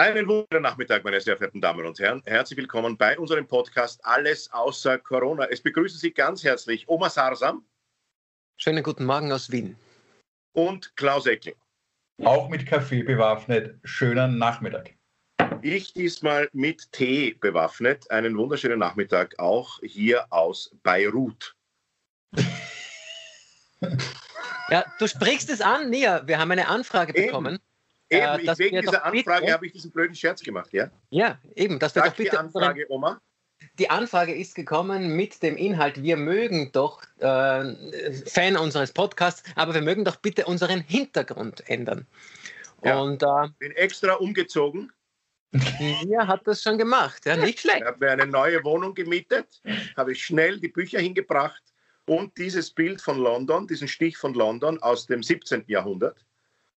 Einen wunderschönen Nachmittag, meine sehr verehrten Damen und Herren. Herzlich willkommen bei unserem Podcast Alles außer Corona. Es begrüßen Sie ganz herzlich Oma Sarsam. Schönen guten Morgen aus Wien. Und Klaus Eckel. Auch mit Kaffee bewaffnet. Schönen Nachmittag. Ich diesmal mit Tee bewaffnet. Einen wunderschönen Nachmittag auch hier aus Beirut. ja, du sprichst es an, Nia. Wir haben eine Anfrage bekommen. Eben, äh, ich, wegen dieser Anfrage habe ich diesen blöden Scherz gemacht, ja? Ja, eben. Dass wir Sag doch bitte die Anfrage, Oma. Die Anfrage ist gekommen mit dem Inhalt, wir mögen doch, äh, Fan unseres Podcasts, aber wir mögen doch bitte unseren Hintergrund ändern. Ja, und äh, bin extra umgezogen. Mir hat das schon gemacht, ja, nicht schlecht. Ich habe mir eine neue Wohnung gemietet, habe ich schnell die Bücher hingebracht und dieses Bild von London, diesen Stich von London aus dem 17. Jahrhundert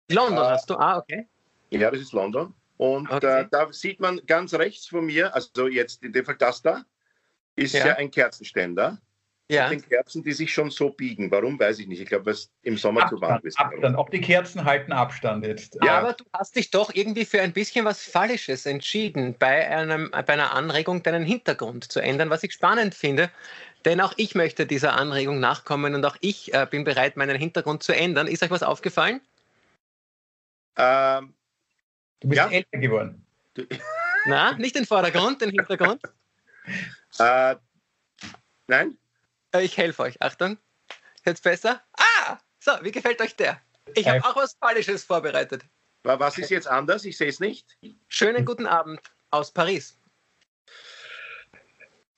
London äh, hast du? Ah, okay. Ja, das ist London. Und okay. äh, da sieht man ganz rechts von mir, also jetzt in dem Fall das da, ist ja, ja ein Kerzenständer. Ja. Mit den Kerzen, die sich schon so biegen. Warum, weiß ich nicht. Ich glaube, was im Sommer Abstand, zu warm ist. Abstand. Auch die Kerzen halten Abstand jetzt. Ja. Aber du hast dich doch irgendwie für ein bisschen was Fallisches entschieden, bei, einem, bei einer Anregung deinen Hintergrund zu ändern, was ich spannend finde. Denn auch ich möchte dieser Anregung nachkommen und auch ich äh, bin bereit, meinen Hintergrund zu ändern. Ist euch was aufgefallen? Ähm, du bist ja. älter geworden. Na, nicht den Vordergrund, den Hintergrund. äh, nein. Äh, ich helfe euch. Achtung. Jetzt besser? Ah! So, wie gefällt euch der? Ich habe auch was Falsches vorbereitet. Was ist jetzt anders? Ich sehe es nicht. Schönen guten Abend aus Paris.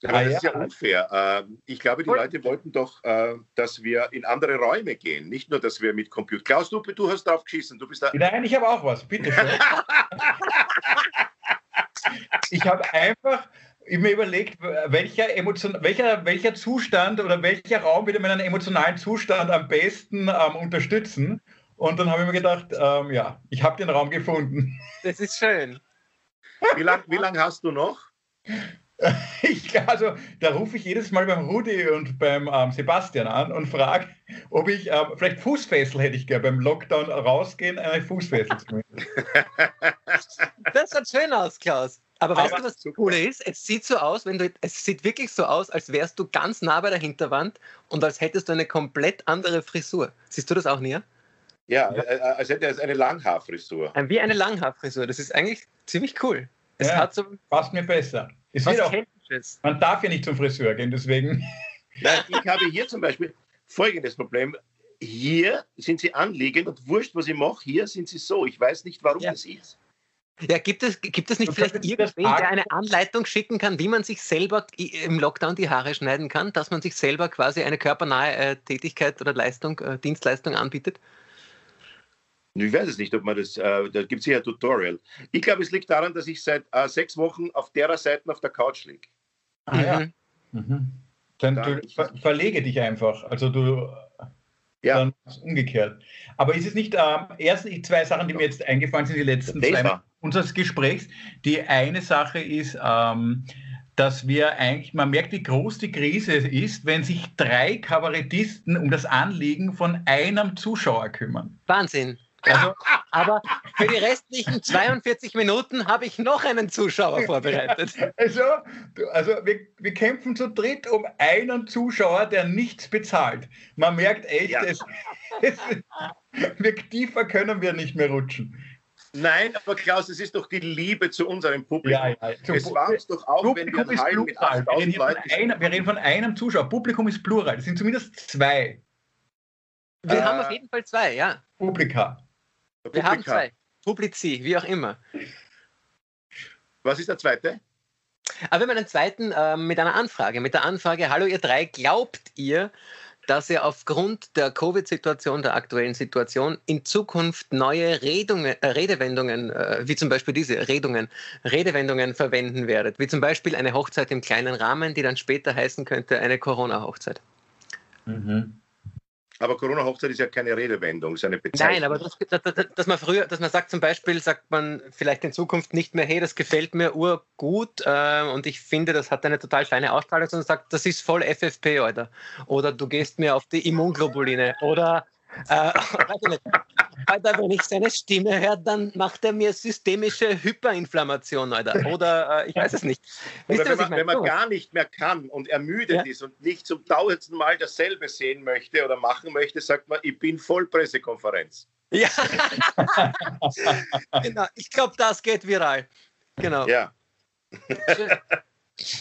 Aber ah, das ist ja unfair. Ähm, ich glaube, die Leute wollten doch, äh, dass wir in andere Räume gehen, nicht nur, dass wir mit Computer. Klaus, du, du hast drauf geschissen. Du bist da. Nein, ich habe auch was. Bitte schön. ich habe einfach mir überlegt, welcher, Emotion, welcher, welcher Zustand oder welcher Raum würde meinen emotionalen Zustand am besten ähm, unterstützen. Und dann habe ich mir gedacht, ähm, ja, ich habe den Raum gefunden. Das ist schön. Wie lange wie lang hast du noch? Ich, also, da rufe ich jedes Mal beim Rudi und beim ähm, Sebastian an und frage, ob ich ähm, vielleicht Fußfessel hätte ich gerne beim Lockdown rausgehen, eine Fußfessel zu Das sieht schön aus, Klaus. Aber, Aber weißt du, was das Coole ist? Es sieht so aus, wenn du, es sieht wirklich so aus, als wärst du ganz nah bei der Hinterwand und als hättest du eine komplett andere Frisur. Siehst du das auch, Nia? Ja, ja. Äh, äh, als hätte er eine Langhaarfrisur. Wie eine Langhaarfrisur. Das ist eigentlich ziemlich cool. Es ja, hat so, passt mir besser. Es wird auch, man darf ja nicht zum Friseur gehen, deswegen. Nein, ich habe hier zum Beispiel folgendes Problem. Hier sind sie anliegend und wurscht, was ich mache, hier sind sie so. Ich weiß nicht, warum ja. das ist. Ja, gibt es, gibt es nicht du vielleicht irgendwen, der eine Anleitung schicken kann, wie man sich selber im Lockdown die Haare schneiden kann, dass man sich selber quasi eine körpernahe äh, Tätigkeit oder Leistung, äh, Dienstleistung anbietet? Ich weiß es nicht, ob man das, äh, da gibt es hier ein Tutorial. Ich glaube, es liegt daran, dass ich seit äh, sechs Wochen auf derer Seite auf der Couch liege. Ah, ja. Mhm. mhm. Dann du, ver verlege dich einfach. Also du ja. dann umgekehrt. Aber ist es nicht ähm, erst zwei Sachen, die mir jetzt eingefallen sind, die letzten zwei Minuten unseres Gesprächs. Die eine Sache ist, ähm, dass wir eigentlich, man merkt, wie groß die Krise ist, wenn sich drei Kabarettisten um das Anliegen von einem Zuschauer kümmern. Wahnsinn. Also, aber für die restlichen 42 Minuten habe ich noch einen Zuschauer vorbereitet. Also, also wir, wir kämpfen zu dritt um einen Zuschauer, der nichts bezahlt. Man merkt echt, ja. es, es, wir, tiefer können wir nicht mehr rutschen. Nein, aber Klaus, es ist doch die Liebe zu unserem Publikum. Ja, ja. Es war uns doch auch, Publikum wenn wir Hallen mit 8000 Leuten... Einer, wir reden von einem Zuschauer. Publikum ist plural. Es sind zumindest zwei. Wir äh, haben auf jeden Fall zwei, ja. Publika. Wir haben zwei. Publizi, wie auch immer. Was ist der zweite? Aber wir haben einen zweiten äh, mit einer Anfrage. Mit der Anfrage: Hallo, ihr drei, glaubt ihr, dass ihr aufgrund der Covid-Situation, der aktuellen Situation, in Zukunft neue Redungen, äh, Redewendungen, äh, wie zum Beispiel diese Redungen, Redewendungen verwenden werdet? Wie zum Beispiel eine Hochzeit im kleinen Rahmen, die dann später heißen könnte, eine Corona-Hochzeit. Mhm. Aber Corona-Hochzeit ist ja keine Redewendung, ist eine Bezeichnung. Nein, aber das, das, dass man früher, dass man sagt zum Beispiel, sagt man vielleicht in Zukunft nicht mehr, hey, das gefällt mir urgut äh, und ich finde, das hat eine total feine Ausstrahlung, sondern sagt, das ist voll FFP, Alter. Oder du gehst mir auf die Immunglobuline. Oder äh, Alter, wenn ich seine Stimme höre, dann macht er mir systemische Hyperinflammation, Alter. Oder äh, ich weiß es nicht. Wisst Oder wenn, man, wenn man gar nicht mehr kann und ermüdet ja. ist und nicht zum tausendsten Mal dasselbe sehen möchte oder machen möchte, sagt man, ich bin voll Pressekonferenz. Ja, genau. Ich glaube, das geht viral. Genau. Ja.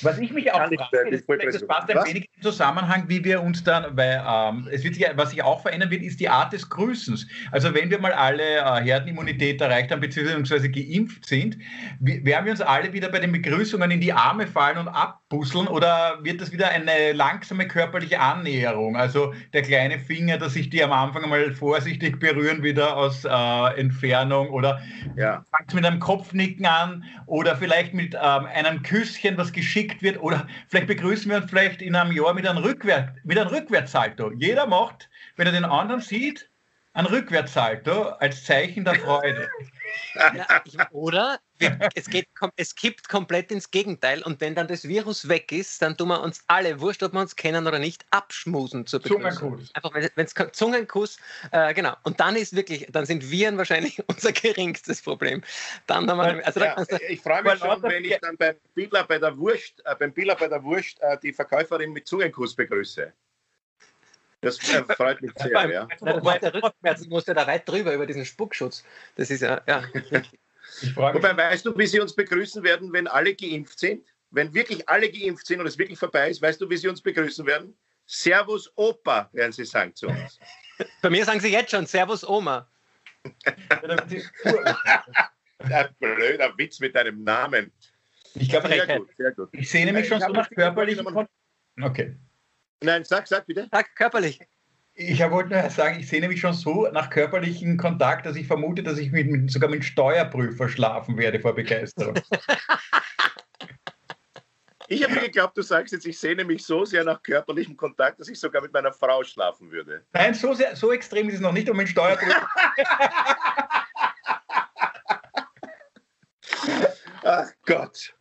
Was ich mich auch frage, das, das passt ein wenig im Zusammenhang, wie wir uns dann, weil ähm, es wird sich, was sich auch verändern wird, ist die Art des Grüßens. Also wenn wir mal alle äh, Herdenimmunität erreicht haben, beziehungsweise geimpft sind, werden wir uns alle wieder bei den Begrüßungen in die Arme fallen und abbusseln oder wird das wieder eine langsame körperliche Annäherung? Also der kleine Finger, dass sich die am Anfang mal vorsichtig berühren, wieder aus äh, Entfernung oder ja. fängt mit einem Kopfnicken an oder vielleicht mit ähm, einem Küsschen, was geschickt wird oder vielleicht begrüßen wir uns vielleicht in einem Jahr mit einem, Rückwärts, mit einem Rückwärtssalto. Jeder macht, wenn er den anderen sieht, ein Rückwärtssalto als Zeichen der Freude. Ich, oder es, geht, es kippt komplett ins Gegenteil und wenn dann das Virus weg ist, dann tun wir uns alle, wurscht, ob wir uns kennen oder nicht, abschmusen zur Zungenkuss. Einfach, wenn es Zungenkuss, äh, genau. Und dann ist wirklich, dann sind Viren wahrscheinlich unser geringstes Problem. Dann haben wir, also ja, da ich freue mich schon, wenn ich dann beim Biller bei der Wurst, äh, beim Biller bei der Wurst äh, die Verkäuferin mit Zungenkuss begrüße. Das freut mich sehr, beim, ja. Das der Rückenschmerzen musste da weit drüber über diesen Spuckschutz. Das ist ja, ja. Wobei, weißt du, wie sie uns begrüßen werden, wenn alle geimpft sind? Wenn wirklich alle geimpft sind und es wirklich vorbei ist, weißt du, wie sie uns begrüßen werden? Servus Opa, werden sie sagen zu uns. Bei mir sagen sie jetzt schon Servus Oma. Ein blöder Witz mit deinem Namen. Ich glaube, sehr gut, sehr gut. Ich sehe nämlich schon so nach körperlichen. Okay. Nein, sag, sag bitte. Sag körperlich. Ich wollte nur sagen, ich sehe nämlich schon so nach körperlichem Kontakt, dass ich vermute, dass ich mit, mit, sogar mit Steuerprüfer schlafen werde vor Begeisterung. Ich habe geglaubt, du sagst jetzt, ich sehne mich so sehr nach körperlichem Kontakt, dass ich sogar mit meiner Frau schlafen würde. Nein, so, sehr, so extrem ist es noch nicht um einen Steuerprüfer. Ach Gott.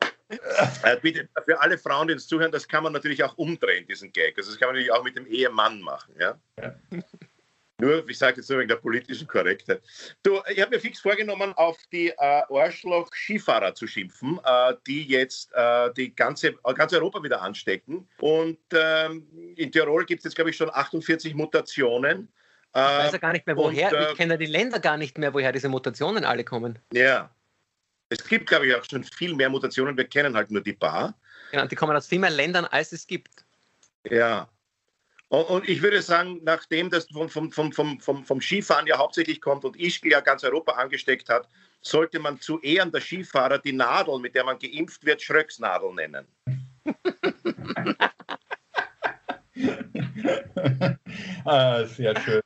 Äh, bitte, für alle Frauen, die uns zuhören, das kann man natürlich auch umdrehen, diesen Gag. Also das kann man natürlich auch mit dem Ehemann machen. Ja? ja. Nur, ich sage jetzt nur wegen der politischen Korrektheit. Du, ich habe mir fix vorgenommen, auf die äh, Arschloch-Skifahrer zu schimpfen, äh, die jetzt äh, die ganze, ganz Europa wieder anstecken. Und ähm, in Tirol gibt es jetzt, glaube ich, schon 48 Mutationen. Ich weiß ja gar nicht mehr, woher. Und, äh, ich kenne ja die Länder gar nicht mehr, woher diese Mutationen alle kommen. Ja, es gibt, glaube ich, auch schon viel mehr Mutationen. Wir kennen halt nur die paar. Genau, die kommen aus viel mehr Ländern, als es gibt. Ja. Und, und ich würde sagen, nachdem das vom, vom, vom, vom, vom Skifahren ja hauptsächlich kommt und Ischgl ja ganz Europa angesteckt hat, sollte man zu Ehren der Skifahrer die Nadel, mit der man geimpft wird, Schröcksnadel nennen. ah, sehr schön.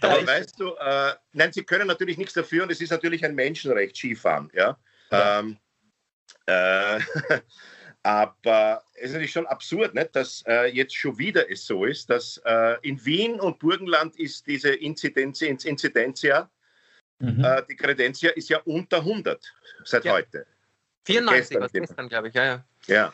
Aber weißt du, äh, nein, sie können natürlich nichts dafür und es ist natürlich ein Menschenrecht, Skifahren. Ja? Ähm, äh, aber es ist natürlich schon absurd, nicht, dass äh, jetzt schon wieder es so ist, dass äh, in Wien und Burgenland ist diese Inzidenz, Inzidenzia, mhm. Äh, die Kredenzia ist ja unter 100 seit ja. heute. 94 was gestern, glaube ich, ja, ja. Ja.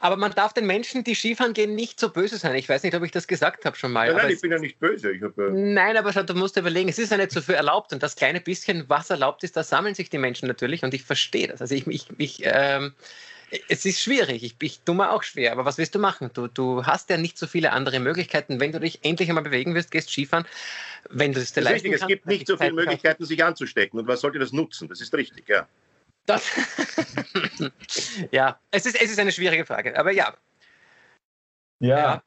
Aber man darf den Menschen, die Skifahren gehen, nicht so böse sein. Ich weiß nicht, ob ich das gesagt habe schon mal. Ja, nein, ich bin ja nicht böse. Hab, äh nein, aber du musst überlegen, es ist ja nicht so viel erlaubt. Und das kleine bisschen, was erlaubt ist, da sammeln sich die Menschen natürlich. Und ich verstehe das. Also ich, ich, ich ähm, es ist schwierig. Ich, ich tue mir auch schwer. Aber was willst du machen? Du, du hast ja nicht so viele andere Möglichkeiten. Wenn du dich endlich einmal bewegen wirst, gehst Skifahren. Wenn du es dir das ist richtig, kannst, es gibt nicht so viele Möglichkeiten, sich anzustecken. Und was sollte das nutzen? Das ist richtig, ja. Das ja, es ist, es ist eine schwierige Frage, aber ja. Ja. ja.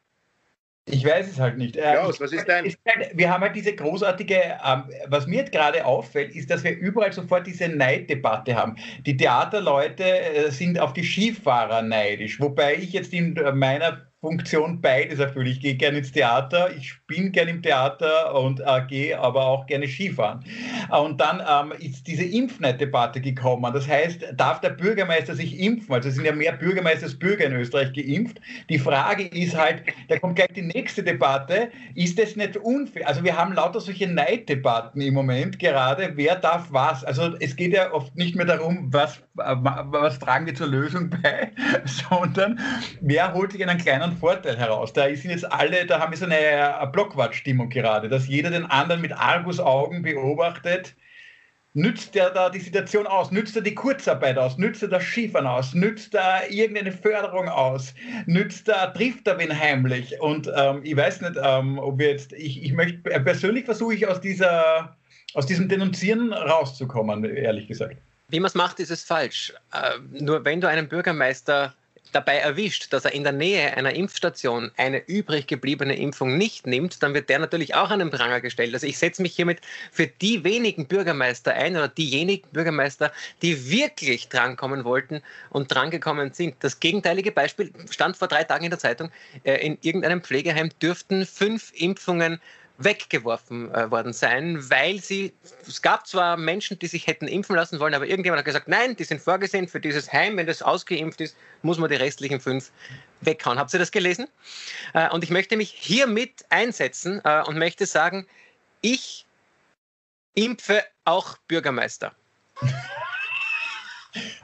Ich weiß es halt nicht. Klaus, was ist dein? Halt, wir haben halt diese großartige, ähm, was mir gerade auffällt, ist, dass wir überall sofort diese Neiddebatte haben. Die Theaterleute äh, sind auf die Skifahrer neidisch, wobei ich jetzt in meiner Funktion beides erfülle. Ich gehe gerne ins Theater, ich bin gerne im Theater und äh, gehe aber auch gerne Skifahren. Und dann ähm, ist diese Impfneid-Debatte gekommen. Das heißt, darf der Bürgermeister sich impfen? Also es sind ja mehr Bürgermeister als Bürger in Österreich geimpft. Die Frage ist halt, da kommt gleich die nächste Debatte, ist das nicht unfair? Also wir haben lauter solche Neiddebatten im Moment gerade, wer darf was? Also es geht ja oft nicht mehr darum, was, äh, was tragen wir zur Lösung bei, sondern wer holt sich einen kleinen einen Vorteil heraus. Da sind jetzt alle, da haben wir so eine, Blockwart-Stimmung gerade, dass jeder den anderen mit Argusaugen beobachtet. Nützt er da die Situation aus? Nützt er die Kurzarbeit aus? Nützt er das Skifahren aus? Nützt er irgendeine Förderung aus? Nützt er, trifft er wen heimlich? Und ähm, ich weiß nicht, ähm, ob wir jetzt, ich, ich möchte, persönlich versuche ich aus dieser, aus diesem Denunzieren rauszukommen, ehrlich gesagt. Wie man es macht, ist es falsch. Äh, nur wenn du einen Bürgermeister dabei erwischt, dass er in der Nähe einer Impfstation eine übrig gebliebene Impfung nicht nimmt, dann wird der natürlich auch an den Pranger gestellt. Also ich setze mich hiermit für die wenigen Bürgermeister ein oder diejenigen Bürgermeister, die wirklich drankommen wollten und drangekommen sind. Das gegenteilige Beispiel stand vor drei Tagen in der Zeitung. Äh, in irgendeinem Pflegeheim dürften fünf Impfungen weggeworfen äh, worden sein, weil sie, es gab zwar Menschen, die sich hätten impfen lassen wollen, aber irgendjemand hat gesagt, nein, die sind vorgesehen für dieses Heim, wenn das ausgeimpft ist, muss man die restlichen fünf weghauen. Habt ihr das gelesen? Äh, und ich möchte mich hiermit einsetzen äh, und möchte sagen, ich impfe auch Bürgermeister.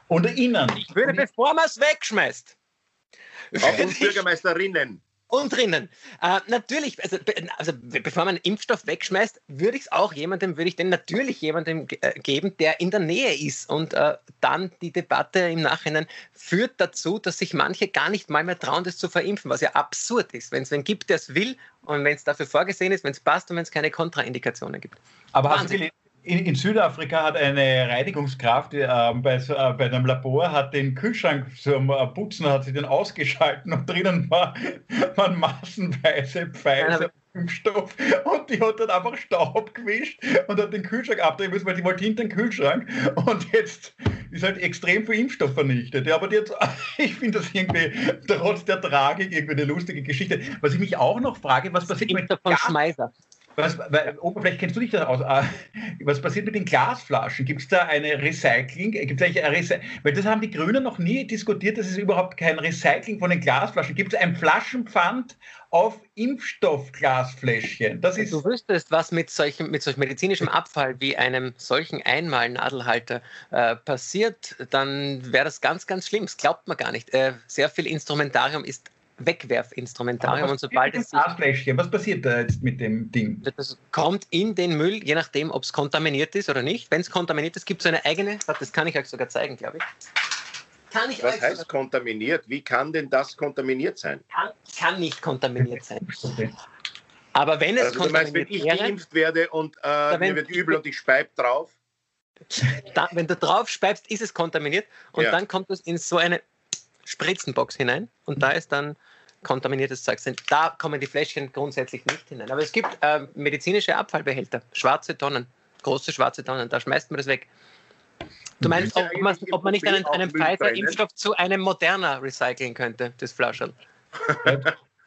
Oder Ihnen. Ich würde, bevor man es wegschmeißt. Auch uns Bürgermeisterinnen und drinnen. Äh, natürlich, also, also, bevor man einen Impfstoff wegschmeißt, würde ich es auch jemandem, würde ich den natürlich jemandem äh, geben, der in der Nähe ist. Und äh, dann die Debatte im Nachhinein führt dazu, dass sich manche gar nicht mal mehr trauen, das zu verimpfen, was ja absurd ist. Wenn es wen gibt, der es will und wenn es dafür vorgesehen ist, wenn es passt und wenn es keine Kontraindikationen gibt. Aber hast du, gelesen, in, in, Südafrika hat eine Reinigungskraft äh, bei, äh, bei einem Labor hat den Kühlschrank zum äh, Putzen hat sie den ausgeschalten und drinnen war, waren massenweise Pfizer. Impfstoff und die hat dann einfach Staub gewischt und hat den Kühlschrank abdrehen müssen, weil sie wollte hinter den Kühlschrank und jetzt ist halt extrem viel Impfstoff vernichtet. Ja, aber jetzt, ich finde das irgendwie trotz der Tragik irgendwie eine lustige Geschichte. Was ich mich auch noch frage, was passiert mit von Schmeiser? Was, weil, vielleicht kennst du dich da aus. Äh, was passiert mit den Glasflaschen? Gibt es da eine Recycling? Gibt eigentlich ein Recy Weil das haben die Grünen noch nie diskutiert, dass es überhaupt kein Recycling von den Glasflaschen gibt. Es ein Flaschenpfand auf Impfstoffglasfläschchen? Das ist du wüsstest, was mit solchem, mit solch medizinischem Abfall wie einem solchen Einmalnadelhalter äh, passiert, dann wäre das ganz, ganz schlimm. Das glaubt man gar nicht. Äh, sehr viel Instrumentarium ist Wegwerfinstrumentarium. Und sobald es. Was passiert da jetzt mit dem Ding? Das kommt in den Müll, je nachdem, ob es kontaminiert ist oder nicht. Wenn es kontaminiert ist, gibt es eine eigene. Das kann ich euch sogar zeigen, glaube ich. Kann ich Was heißt kontaminiert? Wie kann denn das kontaminiert sein? Kann, kann nicht kontaminiert sein. Aber wenn es also, kontaminiert meinst, wenn ich geimpft werde und äh, mir wird übel und ich speib drauf? Da, wenn du drauf speibst, ist es kontaminiert und ja. dann kommt es in so eine Spritzenbox hinein und da ist dann kontaminiertes Zeug. Da kommen die Fläschchen grundsätzlich nicht hinein. Aber es gibt äh, medizinische Abfallbehälter, schwarze Tonnen, große schwarze Tonnen, da schmeißt man das weg. Du meinst, ob man, ob man nicht einen, einen Pfizer-Impfstoff zu einem Moderna recyceln könnte, das Flascherl?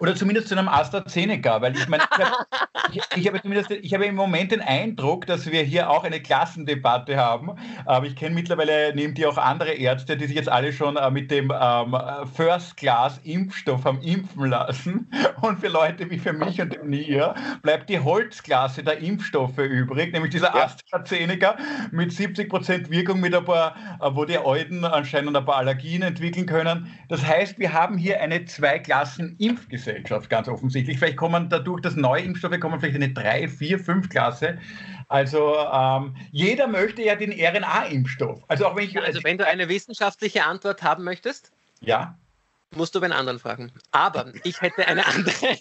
Oder zumindest zu einem AstraZeneca, weil ich meine, ich, ich, habe zumindest, ich habe im Moment den Eindruck, dass wir hier auch eine Klassendebatte haben. Aber ich kenne mittlerweile neben dir auch andere Ärzte, die sich jetzt alle schon äh, mit dem ähm, First-Class-Impfstoff haben impfen lassen. Und für Leute wie für mich und dem Nia bleibt die Holzklasse der Impfstoffe übrig, nämlich dieser ja. AstraZeneca mit 70 Prozent Wirkung, mit ein paar, äh, wo die Alten anscheinend ein paar Allergien entwickeln können. Das heißt, wir haben hier eine Zwei-Klassen-Impfgesellschaft. Gesellschaft, ganz offensichtlich. Vielleicht kommen dadurch, dass neue Impfstoffe kommen, vielleicht eine 3, 4, 5 Klasse. Also ähm, jeder möchte ja den RNA-Impfstoff. Also auch wenn ich. Also wenn du eine wissenschaftliche Antwort haben möchtest. Ja musst du bei anderen fragen. Aber ich hätte eine andere.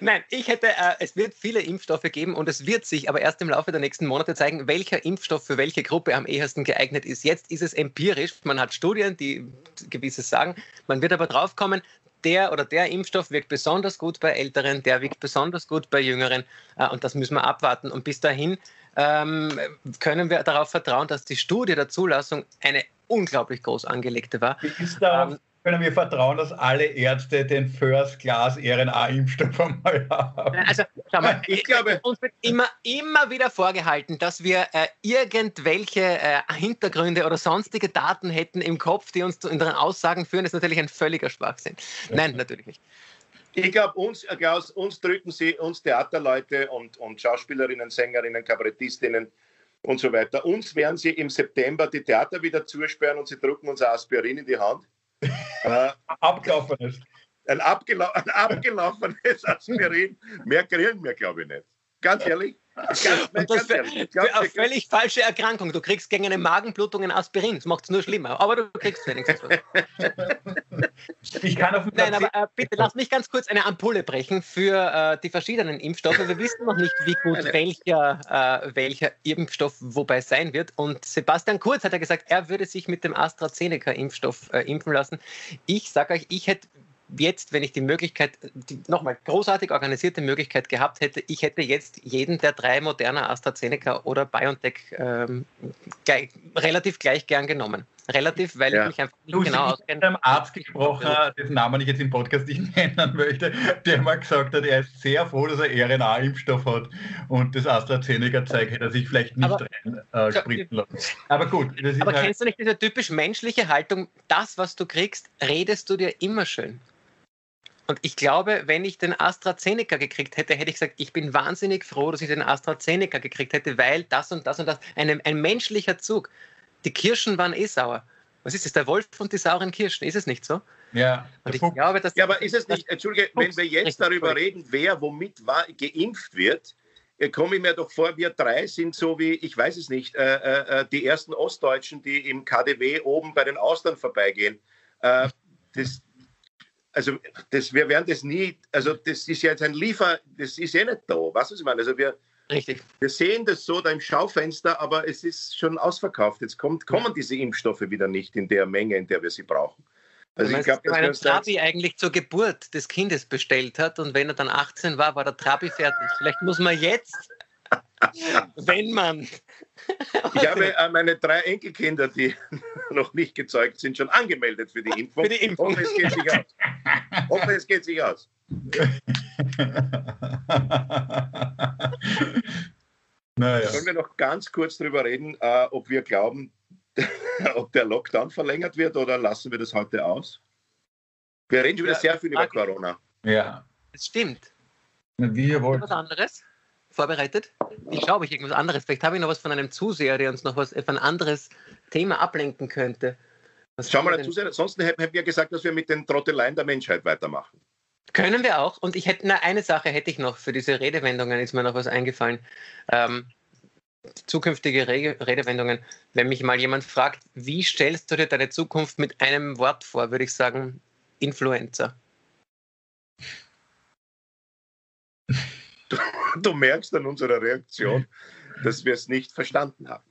Nein, ich hätte, äh, es wird viele Impfstoffe geben und es wird sich aber erst im Laufe der nächsten Monate zeigen, welcher Impfstoff für welche Gruppe am ehesten geeignet ist. Jetzt ist es empirisch. Man hat Studien, die gewisses sagen. Man wird aber drauf kommen, der oder der Impfstoff wirkt besonders gut bei Älteren, der wirkt besonders gut bei Jüngeren äh, und das müssen wir abwarten. Und bis dahin ähm, können wir darauf vertrauen, dass die Studie der Zulassung eine unglaublich groß angelegte war. Ist da, ähm, können wir vertrauen, dass alle Ärzte den First Class RNA-Impfstoff einmal haben. Also, schau mal, ich glaube, uns wird immer, immer wieder vorgehalten, dass wir äh, irgendwelche äh, Hintergründe oder sonstige Daten hätten im Kopf, die uns zu unseren Aussagen führen. Das ist natürlich ein völliger Schwachsinn. Nein, natürlich nicht. Ich glaube, uns, Klaus, uns drücken sie, uns Theaterleute und, und Schauspielerinnen, Sängerinnen, Kabarettistinnen und so weiter. Uns werden sie im September die Theater wieder zusperren und sie drücken uns Aspirin in die Hand äh, abgelaufen ein, abgelau ein abgelaufenes Aspirin, mehr kriegen wir, glaube ich, nicht. Ganz ehrlich. Ganz, und das für, für eine völlig falsche Erkrankung. Du kriegst gegen eine Magenblutung ein Aspirin. Das macht es nur schlimmer. Aber du kriegst wenigstens was. Ich kann auf dem Nein, aber äh, bitte lass mich ganz kurz eine Ampulle brechen für äh, die verschiedenen Impfstoffe. Wir wissen noch nicht, wie gut welcher, äh, welcher Impfstoff wobei sein wird. Und Sebastian Kurz hat ja gesagt, er würde sich mit dem AstraZeneca-Impfstoff äh, impfen lassen. Ich sage euch, ich hätte jetzt, wenn ich die Möglichkeit, die nochmal großartig organisierte Möglichkeit gehabt hätte, ich hätte jetzt jeden der drei Moderna, AstraZeneca oder BioNTech ähm, gleich, relativ gleich gern genommen. Relativ, weil ja. ich mich einfach nicht du, genau auskenne. Ich habe einem Arzt gesprochen, dessen Namen ich jetzt im Podcast nicht nennen möchte, der mal gesagt hat, er ist sehr froh, dass er RNA-Impfstoff hat und das AstraZeneca-Zeug hätte er sich vielleicht nicht reinspritzen äh, lassen. Aber gut. aber halt kennst du nicht diese typisch menschliche Haltung, das, was du kriegst, redest du dir immer schön? Und ich glaube, wenn ich den AstraZeneca gekriegt hätte, hätte ich gesagt, ich bin wahnsinnig froh, dass ich den AstraZeneca gekriegt hätte, weil das und das und das, ein, ein menschlicher Zug. Die Kirschen waren eh sauer. Was ist das? Der Wolf und die sauren Kirschen, ist es nicht so? Ja. Und ich glaube, dass ja, aber ist es nicht, Entschuldige, wenn wir jetzt darüber reden, wer womit war, geimpft wird, äh, komme ich mir doch vor, wir drei sind so wie, ich weiß es nicht, äh, äh, äh die ersten Ostdeutschen, die im KDW oben bei den Austern vorbeigehen. Äh, das, also das, wir werden das nie, also das ist ja jetzt ein Liefer, das ist ja nicht da, was ich meine? Also wir, Richtig. wir sehen das so da im Schaufenster, aber es ist schon ausverkauft. Jetzt kommt, kommen diese Impfstoffe wieder nicht in der Menge, in der wir sie brauchen. Also ich glaube, dass Trabi eigentlich zur Geburt des Kindes bestellt hat und wenn er dann 18 war, war der Trabi fertig. Vielleicht muss man jetzt wenn man. ich habe äh, meine drei Enkelkinder, die noch nicht gezeugt sind, schon angemeldet für die Impfung. Für die Impfung. Hoffe, es geht sich aus. Hoffe, es geht sich aus. naja. Sollen wir noch ganz kurz darüber reden, äh, ob wir glauben, ob der Lockdown verlängert wird oder lassen wir das heute aus? Wir reden schon wieder ja, sehr viel über Corona. Ja. Das stimmt. Wie ihr wollt. Was anderes? Vorbereitet? Ich schaue, ob ich irgendwas anderes. Vielleicht habe ich noch was von einem Zuseher, der uns noch was auf ein anderes Thema ablenken könnte. Was Schau mal, Zuseher. Ansonsten hätten wir gesagt, dass wir mit den Trotteleien der Menschheit weitermachen. Können wir auch. Und ich hätte, na, eine Sache hätte ich noch für diese Redewendungen, ist mir noch was eingefallen. Ähm, zukünftige Re Redewendungen. Wenn mich mal jemand fragt, wie stellst du dir deine Zukunft mit einem Wort vor, würde ich sagen, Influencer. Du, du merkst an unserer Reaktion, dass wir es nicht verstanden haben.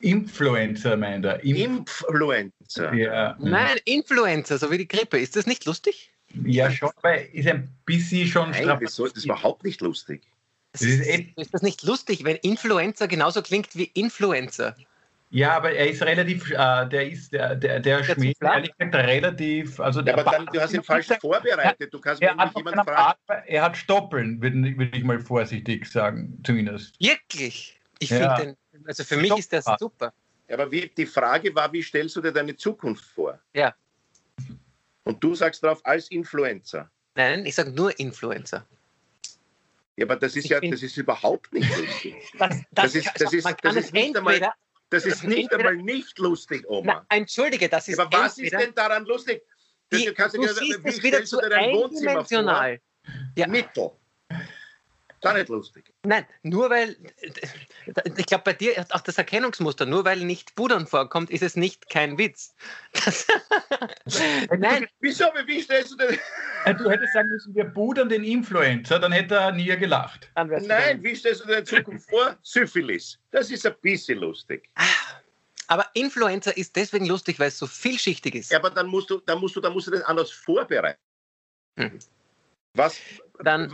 Influencer meint er. Inf Influencer. Ja. Nein, Influencer, so wie die Grippe. Ist das nicht lustig? Ja, schon, weil ist ein bisschen schon Nein, wieso? Das ist überhaupt nicht lustig. Das ist, ist, das nicht lustig, wenn Influencer genauso klingt wie Influencer? Ja, aber er ist relativ, äh, der ist, der, der, der Schmied, ehrlich gesagt, relativ, also ja, aber dann, du hast ihn falsch vorbereitet, du kannst er, hat jemand fragen. er hat Stoppeln, würde, würde ich mal vorsichtig sagen, zumindest. Wirklich? Ich ja. finde den, also für mich Stopp. ist das super. Ja, aber wie, die Frage war, wie stellst du dir deine Zukunft vor? Ja. Und du sagst darauf als Influencer. Nein, ich sage nur Influencer. Ja, aber das ist ich ja, das ist überhaupt nicht lustig. Das, das, das ist, das ist, das ist nicht einmal, das ist nicht einmal nicht lustig, Oma. Na, entschuldige, das ist. Aber was ist denn daran lustig? Die, du kannst du ja, siehst wie es wieder zu eindimensional. Ja. Mittel. Das ist nicht lustig. Nein, nur weil, ich glaube, bei dir auch das Erkennungsmuster, nur weil nicht Budern vorkommt, ist es nicht kein Witz. Nein. Wieso, wie stellst du denn? Du hättest sagen müssen, wir budern den Influencer, dann hätte er nie gelacht. Nein, wie stellst du dir in Zukunft vor? Syphilis. Das ist ein bisschen lustig. Ah, aber Influencer ist deswegen lustig, weil es so vielschichtig ist. Ja, aber dann musst du, dann musst du, dann musst du das anders vorbereiten. Hm. Was, dann,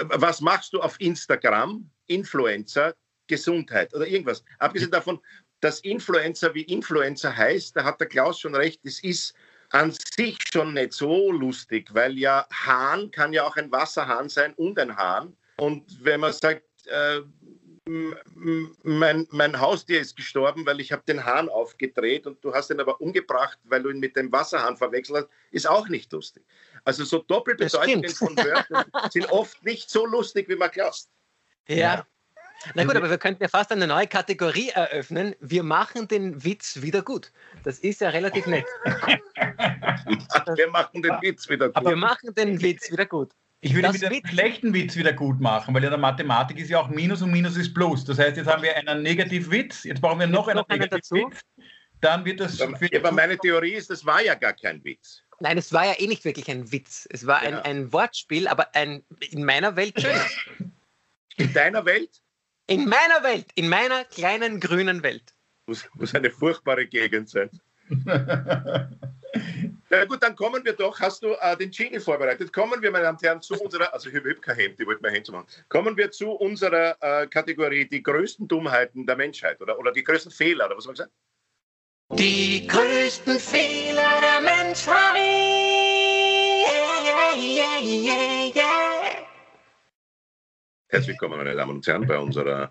was machst du auf Instagram? Influencer, Gesundheit oder irgendwas. Abgesehen davon, dass Influencer wie Influencer heißt, da hat der Klaus schon recht, es ist an sich schon nicht so lustig, weil ja Hahn kann ja auch ein Wasserhahn sein und ein Hahn. Und wenn man sagt, äh, mein, mein Haustier ist gestorben, weil ich habe den Hahn aufgedreht und du hast ihn aber umgebracht, weil du ihn mit dem Wasserhahn verwechselt hast, ist auch nicht lustig. Also so Doppelbedeutungen von Wörtern sind oft nicht so lustig, wie man glaubt. Ja. Na gut, aber wir könnten ja fast eine neue Kategorie eröffnen. Wir machen den Witz wieder gut. Das ist ja relativ nett. wir machen den Witz wieder gut. Aber wir machen den Witz wieder gut. Ich würde das mit dem schlechten Witz wieder gut machen, weil in der Mathematik ist ja auch Minus und Minus ist Plus. Das heißt, jetzt haben wir einen Negativwitz, jetzt brauchen wir noch einen Negativwitz. Dann wird das. Ja, aber meine Theorie ist, das war ja gar kein Witz. Nein, es war ja eh nicht wirklich ein Witz. Es war ja. ein, ein Wortspiel, aber ein, in meiner Welt schön. In deiner Welt? In meiner Welt, in meiner kleinen grünen Welt. Muss, muss eine furchtbare Gegend sein. Na gut, dann kommen wir doch. Hast du äh, den Jingle vorbereitet? Kommen wir, meine Damen und Herren, zu unserer, also ich habe kein Hemd, ich wollte mein Hemd machen. Kommen wir zu unserer äh, Kategorie, die größten Dummheiten der Menschheit oder, oder die größten Fehler, oder was soll man sagen? De größten Fehler der Menschheit. Yeah, yeah, yeah, yeah. Herzlich willkommen, meine Damen und Herren, bei unserer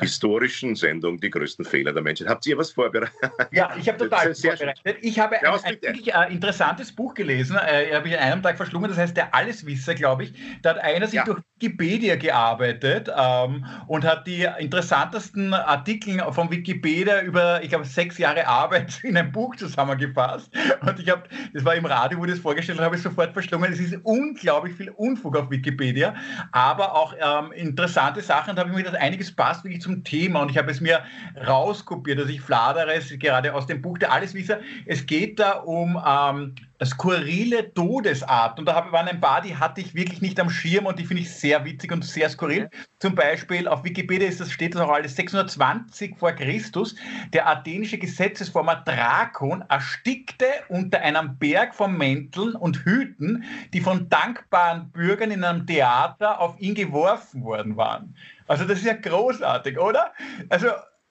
historischen Sendung Die größten Fehler der Menschheit. Habt ihr was vorbereitet? Ja, ich habe total vorbereitet. Ich habe ja, ein, ein wirklich äh, interessantes Buch gelesen, äh, habe ich an einem Tag verschlungen, das heißt Der Alleswisser, glaube ich. Da hat einer sich ja. durch Wikipedia gearbeitet ähm, und hat die interessantesten Artikel von Wikipedia über, ich glaube, sechs Jahre Arbeit in ein Buch zusammengefasst. Und ich habe, das war im Radio, wo das vorgestellt habe ich sofort verschlungen. Es ist unglaublich viel Unfug auf Wikipedia, aber auch ähm, interessante Sachen. Da habe ich mir gedacht, einiges passt wirklich zum Thema und ich habe es mir rauskopiert. Also ich fladere es gerade aus dem Buch der Alleswisser. Es geht da um ähm, skurrile Todesarten. Und da waren ein paar, die hatte ich wirklich nicht am Schirm und die finde ich sehr witzig und sehr skurril. Zum Beispiel auf Wikipedia ist das, steht das auch alles 620 vor Christus. Der athenische Gesetzesformer Drakon erstickte unter einem Berg von Mänteln und Hüten, die von dankbaren Bürgern in einem Theater auf ihn geworfen worden waren. Also das ist ja großartig, oder? Also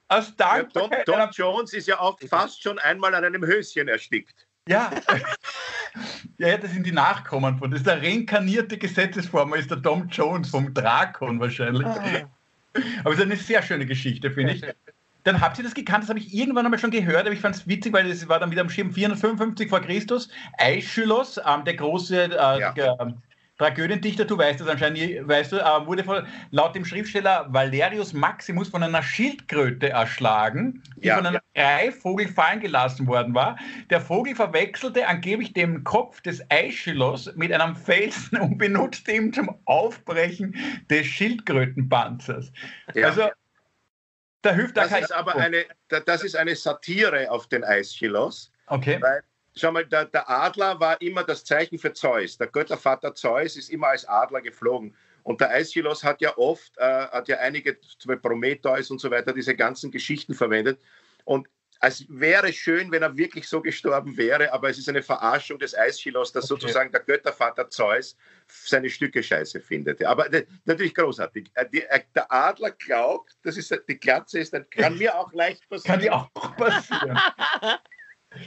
aus Dankbarkeit... Ja, Tom, Tom Jones ist ja auch fast schon einmal an einem Höschen erstickt. Ja. ja, das sind die Nachkommen von. Das ist der reinkarnierte Gesetzesformer, ist der Tom Jones vom Drakon wahrscheinlich. Ah. Aber es ist eine sehr schöne Geschichte, finde ich. Dann habt ihr das gekannt, das habe ich irgendwann einmal schon gehört, aber ich fand es witzig, weil es war dann wieder am Schirm 455 vor Christus. Aeschylus, ähm, der große äh, ja. Tragödiendichter, du weißt das anscheinend, weißt du, äh, wurde von, laut dem Schriftsteller Valerius Maximus von einer Schildkröte erschlagen, die ja, von einem ja. Greifvogel fallen gelassen worden war. Der Vogel verwechselte angeblich den Kopf des Aeschylus mit einem Felsen und benutzte ihn zum Aufbrechen des Schildkrötenpanzers. Ja. Also, da hilft das ist aber eine, das ist eine Satire auf den Aeschylus. Okay. Weil schau mal, der, der, Adler war immer das Zeichen für Zeus. Der Göttervater Zeus ist immer als Adler geflogen. Und der Aeschylus hat ja oft, äh, hat ja einige, zum Beispiel Prometheus und so weiter, diese ganzen Geschichten verwendet. Und es wäre schön, wenn er wirklich so gestorben wäre, aber es ist eine Verarschung des Aeschylus, dass okay. sozusagen der Göttervater Zeus seine Stücke scheiße findet. Aber natürlich großartig. Äh, äh, der Adler glaubt, das ist, die Glatze ist, kann mir auch leicht passieren. Kann dir auch passieren.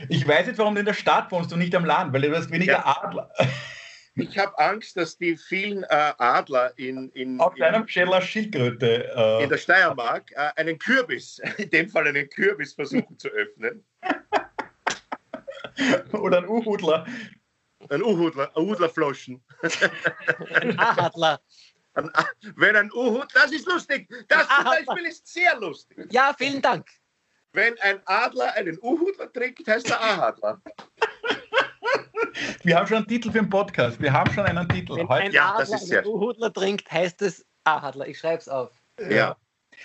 Ich weiß jetzt, warum du in der Stadt wohnst und nicht am Land, weil du hast weniger ja. Adler. Ich habe Angst, dass die vielen äh, Adler in, in, auf deinem Scheller Schildkröte äh, in der Steiermark äh, einen Kürbis, in dem Fall einen Kürbis versuchen zu öffnen. Oder ein Uhudler. Ein Uhudler, ein Uhudlerfloschen. Ein Ahadler. Wenn ein Uhud, das ist lustig. Das zum Beispiel ist sehr lustig. Ja, vielen Dank. Wenn ein Adler einen Uhudler trinkt, heißt er Ahadler. Wir haben schon einen Titel für den Podcast. Wir haben schon einen Titel. Wenn Heute. ein ja, Adler einen Uhudler trinkt, heißt es Ahadler. Ich schreibe es auf. Ja.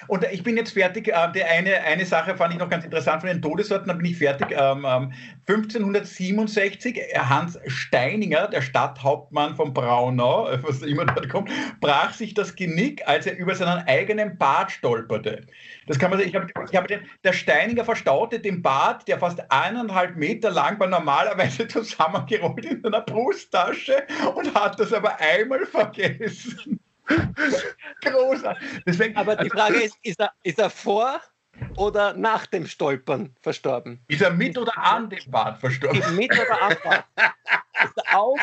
Und ich bin jetzt fertig. Äh, die eine, eine Sache fand ich noch ganz interessant von den Todessorten, da bin ich fertig. 1567, ähm, ähm, Hans Steininger, der Stadthauptmann von Braunau, äh, was immer dort kommt, brach sich das Genick, als er über seinen eigenen Bart stolperte. Das kann man ich habe ich hab den, der Steininger verstaute den Bart, der fast eineinhalb Meter lang war, normalerweise zusammengerollt in seiner Brusttasche und hat das aber einmal vergessen. Großartig. Deswegen, Aber die Frage ist, ist er, ist er vor oder nach dem Stolpern verstorben? Ist er mit oder an dem Bad verstorben? Mit oder am Bad? Ist er auf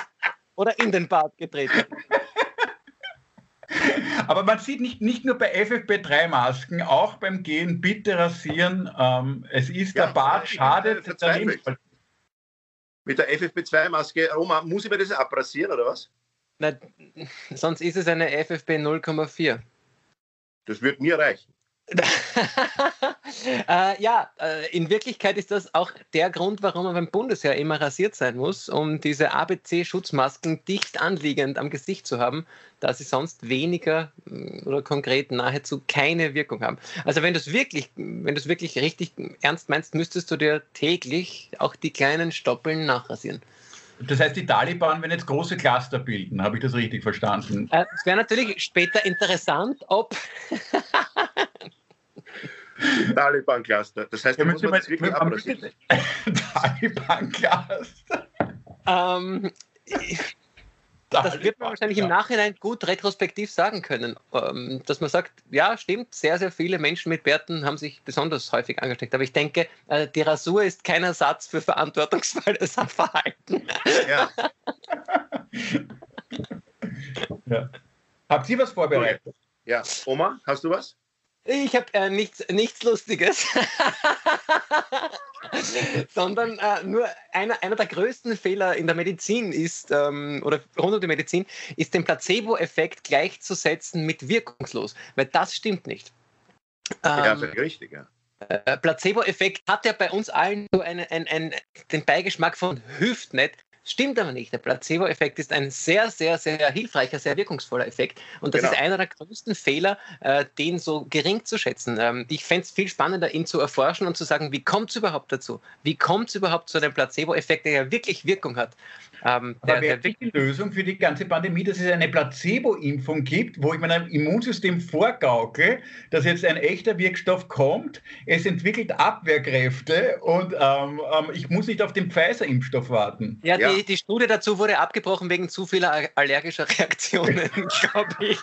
oder in den Bad getreten? Aber man sieht nicht, nicht nur bei FFP3-Masken, auch beim Gehen, bitte rasieren. Ähm, es ist ja, der Bart, schadet. Mit der FFP2-Maske, Roma, muss ich mir das abrasieren oder was? Na, sonst ist es eine FFP 0,4. Das wird mir reichen. äh, ja, äh, in Wirklichkeit ist das auch der Grund, warum man beim Bundesheer immer rasiert sein muss, um diese ABC-Schutzmasken dicht anliegend am Gesicht zu haben, da sie sonst weniger mm, oder konkret nahezu keine Wirkung haben. Also wenn du es wirklich, wenn du es wirklich richtig ernst meinst, müsstest du dir täglich auch die kleinen Stoppeln nachrasieren. Das heißt, die Taliban werden jetzt große Cluster bilden, habe ich das richtig verstanden? Äh, es wäre natürlich später interessant, ob Taliban-Cluster. Das heißt, ja, muss man das wirklich. Taliban-Cluster. Ähm, das wird man wahrscheinlich im Nachhinein gut retrospektiv sagen können, ähm, dass man sagt, ja, stimmt, sehr, sehr viele Menschen mit Bärten haben sich besonders häufig angesteckt. Aber ich denke, äh, die Rasur ist kein Ersatz für verantwortungsvolles Verhalten. Ja. ja. Habt ihr was vorbereitet? Ja, Oma, hast du was? Ich habe äh, nichts, nichts Lustiges, sondern äh, nur einer, einer der größten Fehler in der Medizin ist, ähm, oder rund um die Medizin, ist den Placebo-Effekt gleichzusetzen mit wirkungslos, weil das stimmt nicht. Ähm, ja, richtig, ja. Äh, Placebo-Effekt hat ja bei uns allen so einen, einen, einen, den Beigeschmack von hüft nicht. Stimmt aber nicht. Der Placebo-Effekt ist ein sehr, sehr, sehr hilfreicher, sehr wirkungsvoller Effekt. Und das genau. ist einer der größten Fehler, äh, den so gering zu schätzen. Ähm, ich fände es viel spannender, ihn zu erforschen und zu sagen, wie kommt es überhaupt dazu? Wie kommt es überhaupt zu einem Placebo-Effekt, der ja wirklich Wirkung hat? Ähm, Aber wäre die Lösung für die ganze Pandemie, dass es eine Placebo-Impfung gibt, wo ich meinem Immunsystem vorgaukel, dass jetzt ein echter Wirkstoff kommt, es entwickelt Abwehrkräfte und ähm, ähm, ich muss nicht auf den Pfizer-Impfstoff warten. Ja, ja. Die, die, Studie dazu wurde abgebrochen wegen zu vieler allergischer Reaktionen, glaube ich.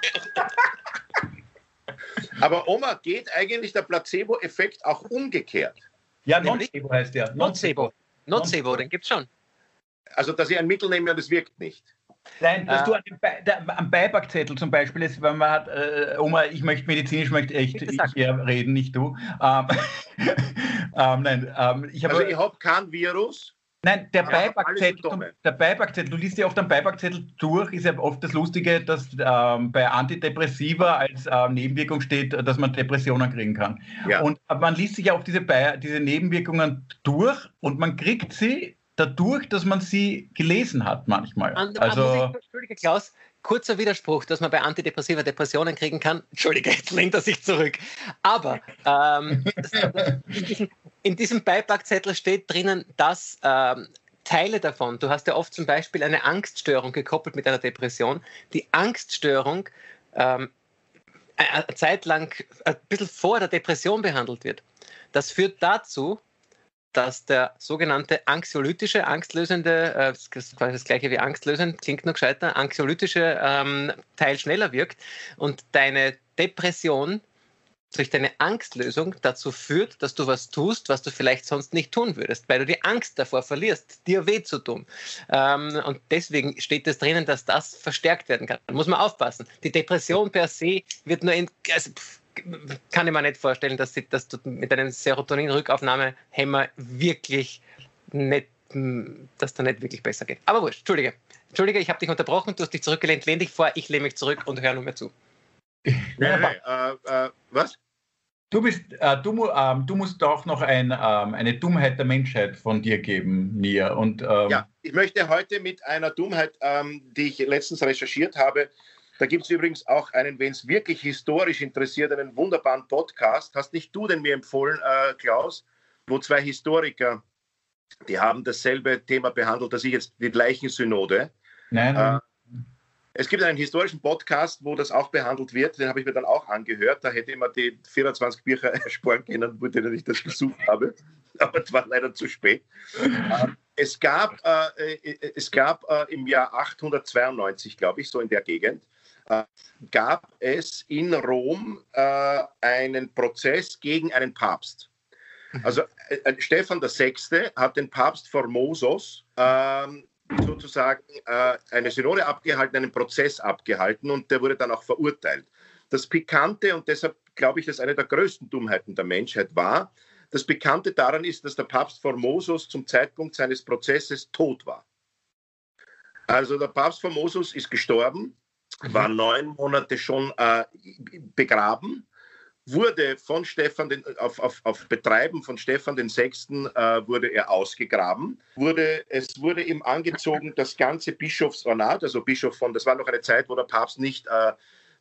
Aber Oma, geht eigentlich der Placebo-Effekt auch umgekehrt? Ja, Nocebo heißt der. Nocebo. Nocebo, den gibt es schon. Also, dass ich ein Mittel nehme und es wirkt nicht. Nein, dass äh, du an Be der, am Beipackzettel zum Beispiel ist, wenn man hat, äh, Oma, ich möchte medizinisch, möchte echt ich hier reden, nicht du. Ähm, ähm, nein, ähm, ich habe. Also, ich habe kein Virus. Nein, der Beipackzettel, der Beipackzettel, du liest ja oft am Beipackzettel durch, ist ja oft das Lustige, dass ähm, bei Antidepressiva als äh, Nebenwirkung steht, dass man Depressionen kriegen kann. Ja. Und man liest sich ja auf diese, diese Nebenwirkungen durch und man kriegt sie dadurch, dass man sie gelesen hat manchmal. And, also, Entschuldige, Klaus, kurzer Widerspruch, dass man bei Antidepressiva Depressionen kriegen kann. Entschuldige, jetzt lehnt er sich zurück. Aber ähm, in, diesem, Beipackzettel steht drinnen, dass ähm, Teile davon, du hast ja oft zum Beispiel eine Angststörung gekoppelt mit einer Depression, die Angststörung ähm, eine Zeit lang ein bisschen vor der Depression behandelt wird. Das führt dazu, dass der sogenannte anxiolytische, angstlösende, äh, das ist das gleiche wie angstlösend, klingt noch gescheiter, anxiolytische ähm, Teil schneller wirkt und deine Depression durch deine Angstlösung dazu führt, dass du was tust, was du vielleicht sonst nicht tun würdest, weil du die Angst davor verlierst, dir weh zu tun. Ähm, und deswegen steht es drinnen, dass das verstärkt werden kann. Da muss man aufpassen. Die Depression per se wird nur in, also, pff, kann ich mir nicht vorstellen, dass, sie, dass du mit einem Serotonin-Rückaufnahmehemmer wirklich nicht, dass da nicht wirklich besser geht. Aber wurscht, Entschuldige. Entschuldige, ich habe dich unterbrochen, du hast dich zurückgelehnt, lehn dich vor, ich lehne mich zurück und höre nur mehr zu. Nee, nee, äh, äh, was? Du, bist, äh, du, ähm, du, musst auch noch ein, ähm, eine Dummheit der Menschheit von dir geben, Nia. Und, ähm, ja, ich möchte heute mit einer Dummheit, ähm, die ich letztens recherchiert habe, da gibt es übrigens auch einen, wenn es wirklich historisch interessiert, einen wunderbaren Podcast. Hast nicht du den mir empfohlen, äh, Klaus, wo zwei Historiker, die haben dasselbe Thema behandelt, dass ich jetzt die Leichensynode. Nein. Äh, es gibt einen historischen Podcast, wo das auch behandelt wird. Den habe ich mir dann auch angehört. Da hätte ich mir die 24 Bücher ersparen können, mit denen ich das gesucht habe. Aber es war leider zu spät. Ähm, es gab, äh, äh, es gab äh, im Jahr 892, glaube ich, so in der Gegend, gab es in Rom einen Prozess gegen einen Papst. Mhm. Also Stefan VI. hat den Papst Formosos ähm, sozusagen äh, eine Synode abgehalten, einen Prozess abgehalten und der wurde dann auch verurteilt. Das Pikante, und deshalb glaube ich, dass eine der größten Dummheiten der Menschheit war, das Bekannte daran ist, dass der Papst Formosos zum Zeitpunkt seines Prozesses tot war. Also der Papst Formosus ist gestorben war neun Monate schon äh, begraben wurde von Stefan, den, auf, auf, auf Betreiben von Stefan den Sechsten äh, wurde er ausgegraben. Wurde, es wurde ihm angezogen, das ganze Bischofsornat, also Bischof von, das war noch eine Zeit, wo der Papst nicht äh,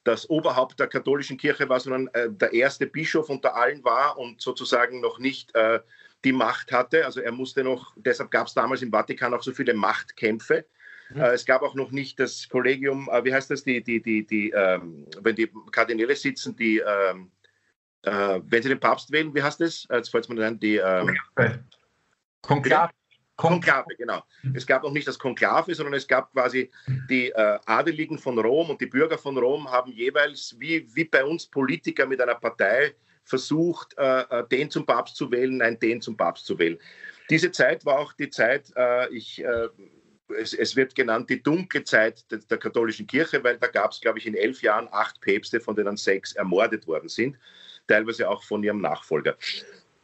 das Oberhaupt der katholischen Kirche war, sondern äh, der erste Bischof unter allen war und sozusagen noch nicht äh, die Macht hatte. Also er musste noch, deshalb gab es damals im Vatikan auch so viele Machtkämpfe. Mhm. Äh, es gab auch noch nicht das Kollegium, äh, wie heißt das, die, die, die, die ähm, wenn die Kardinäle sitzen, die ähm, äh, wenn Sie den Papst wählen, wie heißt das? Jetzt fällt es mir ein, die ähm, Konklave. Konklave, genau. Es gab noch nicht das Konklave, sondern es gab quasi die äh, Adeligen von Rom und die Bürger von Rom haben jeweils, wie, wie bei uns Politiker mit einer Partei, versucht, äh, äh den zum Papst zu wählen, nein, den zum Papst zu wählen. Diese Zeit war auch die Zeit, äh, ich, äh, es, es, wird genannt die dunkle Zeit der, der katholischen Kirche, weil da gab es, glaube ich, in elf Jahren acht Päpste, von denen sechs ermordet worden sind teilweise auch von ihrem Nachfolger.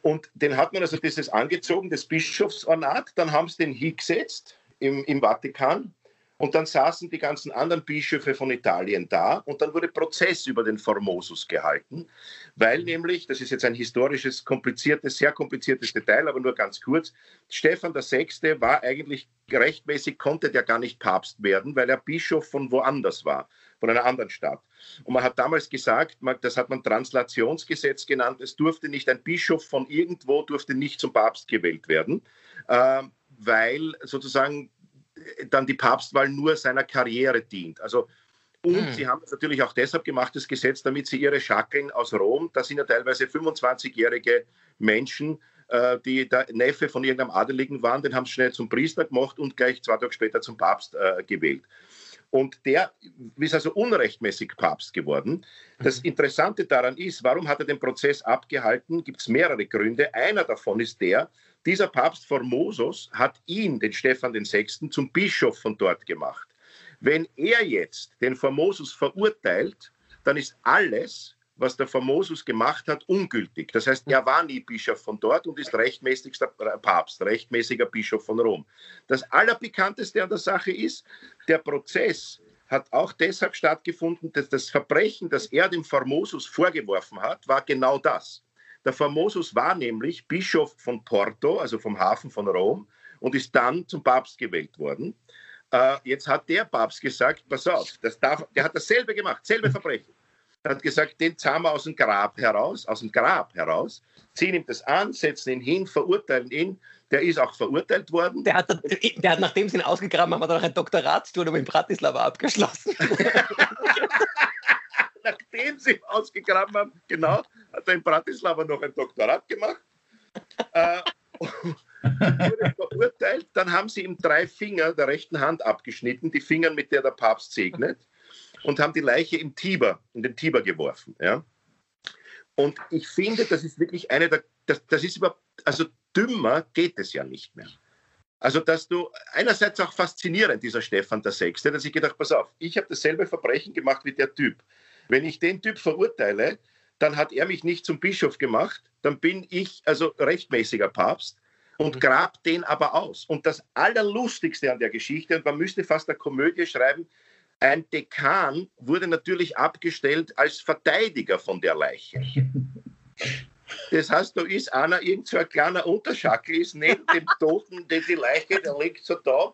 Und den hat man also dieses angezogen, das Bischofsornat, dann haben sie den hingesetzt im, im Vatikan und dann saßen die ganzen anderen Bischöfe von Italien da und dann wurde Prozess über den Formosus gehalten, weil nämlich, das ist jetzt ein historisches, kompliziertes, sehr kompliziertes Detail, aber nur ganz kurz, Stefan VI. war eigentlich rechtmäßig, konnte der gar nicht Papst werden, weil er Bischof von woanders war von einer anderen Stadt. Und man hat damals gesagt, das hat man Translationsgesetz genannt, es durfte nicht ein Bischof von irgendwo, durfte nicht zum Papst gewählt werden, äh, weil sozusagen dann die Papstwahl nur seiner Karriere dient. Also und hm. sie haben es natürlich auch deshalb gemacht, das Gesetz, damit sie ihre Schackeln aus Rom, das sind ja teilweise 25-jährige Menschen, äh, die der Neffe von irgendeinem Adeligen waren, den haben sie schnell zum Priester gemacht und gleich zwei Tage später zum Papst äh, gewählt. Und der ist also unrechtmäßig Papst geworden. Das mhm. Interessante daran ist, warum hat er den Prozess abgehalten? Gibt es mehrere Gründe. Einer davon ist der, dieser Papst Formosus hat ihn, den Stephan VI., zum Bischof von dort gemacht. Wenn er jetzt den Formosus verurteilt, dann ist alles, was der Formosus gemacht hat, ungültig. Das heißt, er war nie Bischof von dort und ist rechtmäßigster Papst, rechtmäßiger Bischof von Rom. Das Allerbekannteste an der Sache ist, der Prozess hat auch deshalb stattgefunden, dass das Verbrechen, das er dem Formosus vorgeworfen hat, war genau das. Der Formosus war nämlich Bischof von Porto, also vom Hafen von Rom, und ist dann zum Papst gewählt worden. Äh, jetzt hat der Papst gesagt, pass auf, das darf, der hat dasselbe gemacht, selbe Verbrechen. Er hat gesagt, den zahlen wir aus dem Grab heraus, aus dem Grab heraus, ziehen ihm das an, setzen ihn hin, verurteilen ihn. Der ist auch verurteilt worden. Der hat, der hat nachdem sie ihn ausgegraben haben, hat er noch ein Doktoratsstudium in Bratislava abgeschlossen. nachdem sie ihn ausgegraben haben, genau, hat er in Bratislava noch ein Doktorat gemacht. äh, wurde verurteilt, dann haben sie ihm drei Finger der rechten Hand abgeschnitten, die Finger, mit der der Papst segnet und haben die Leiche im Tiber, in den Tiber geworfen. Ja? Und ich finde, das ist wirklich eine der, das, das ist überhaupt, also dümmer geht es ja nicht mehr. Also, dass du einerseits auch faszinierend, dieser Stefan der Sechste, dass ich gedacht, pass auf, ich habe dasselbe Verbrechen gemacht wie der Typ. Wenn ich den Typ verurteile, dann hat er mich nicht zum Bischof gemacht, dann bin ich also rechtmäßiger Papst und mhm. grab den aber aus. Und das Allerlustigste an der Geschichte, und man müsste fast eine Komödie schreiben, ein Dekan wurde natürlich abgestellt als Verteidiger von der Leiche. Das heißt, da ist einer, irgend so ein kleiner Unterschackel ist neben dem Toten, die, die Leiche, der liegt so da.